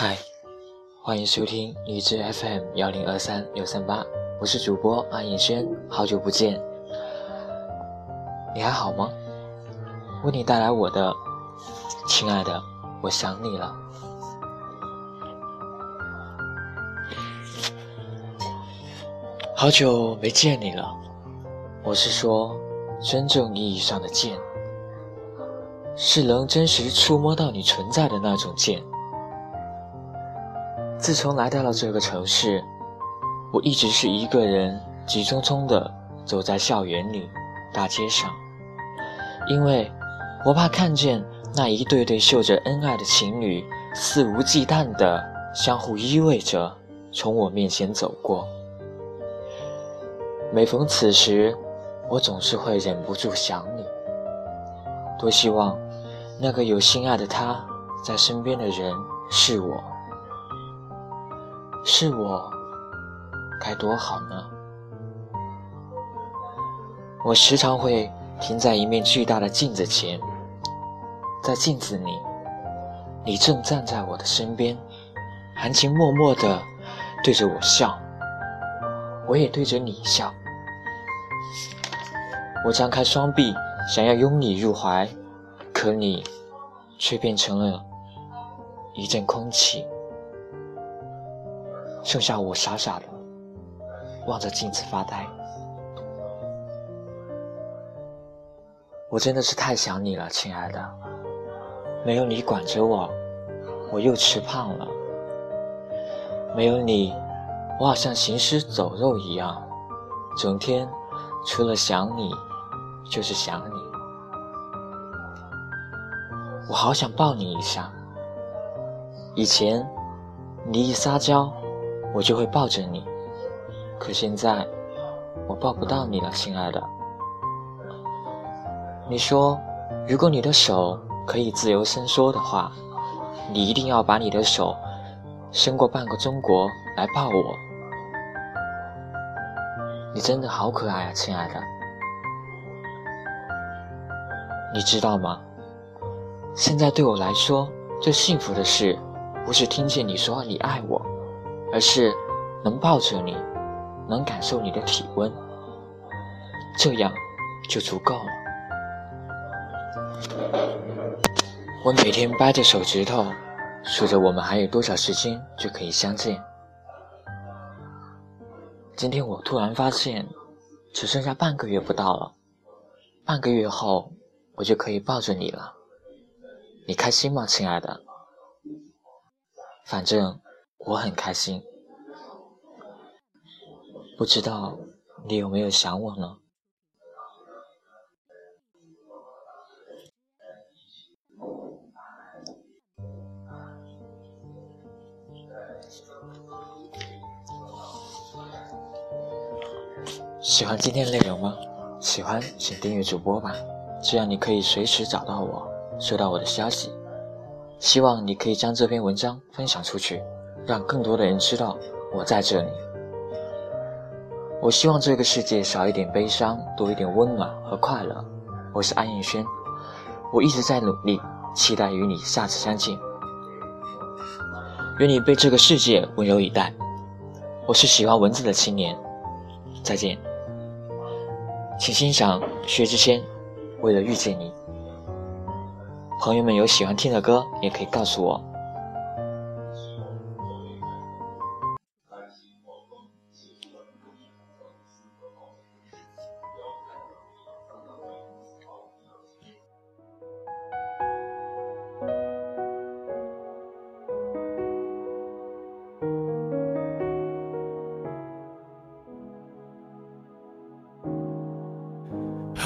嗨，欢迎收听荔枝 FM 幺零二三六三八，我是主播安以轩，好久不见，你还好吗？为你带来我的亲爱的，我想你了，好久没见你了，我是说真正意义上的见，是能真实触摸到你存在的那种见。自从来到了这个城市，我一直是一个人急匆匆地走在校园里、大街上，因为我怕看见那一对对秀着恩爱的情侣肆无忌惮地相互依偎着从我面前走过。每逢此时，我总是会忍不住想你，多希望那个有心爱的他在身边的人是我。是我，该多好呢！我时常会停在一面巨大的镜子前，在镜子里，你正站在我的身边，含情脉脉地对着我笑，我也对着你笑。我张开双臂，想要拥你入怀，可你却变成了一阵空气。剩下我傻傻的望着镜子发呆，我真的是太想你了，亲爱的。没有你管着我，我又吃胖了。没有你，我好像行尸走肉一样，整天除了想你就是想你。我好想抱你一下。以前你一撒娇。我就会抱着你，可现在我抱不到你了，亲爱的。你说，如果你的手可以自由伸缩的话，你一定要把你的手伸过半个中国来抱我。你真的好可爱啊，亲爱的。你知道吗？现在对我来说最幸福的事，不是听见你说你爱我。而是能抱着你，能感受你的体温，这样就足够了。我每天掰着手指头，数着我们还有多少时间就可以相见。今天我突然发现，只剩下半个月不到了，半个月后我就可以抱着你了。你开心吗，亲爱的？反正。我很开心，不知道你有没有想我呢？喜欢今天的内容吗？喜欢请订阅主播吧，这样你可以随时找到我，收到我的消息。希望你可以将这篇文章分享出去。让更多的人知道我在这里。我希望这个世界少一点悲伤，多一点温暖和快乐。我是安逸轩，我一直在努力，期待与你下次相见。愿你被这个世界温柔以待。我是喜欢文字的青年，再见。请欣赏薛之谦《为了遇见你》。朋友们有喜欢听的歌，也可以告诉我。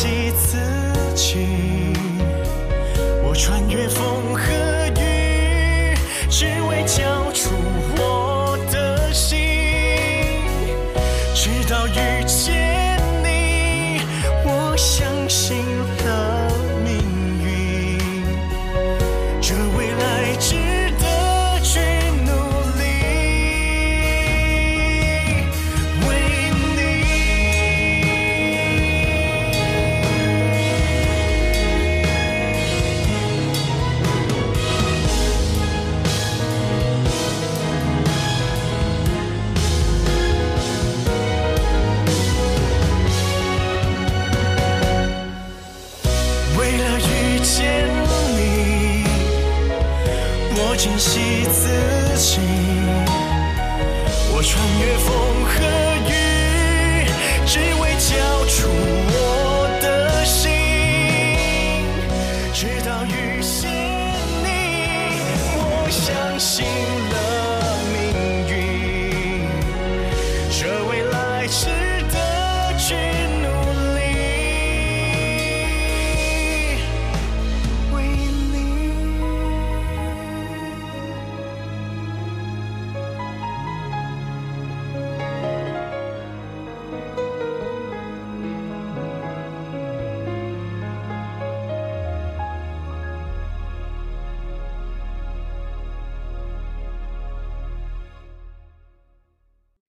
惜自己，我穿越风和雨，只为交出穿越风和雨只为见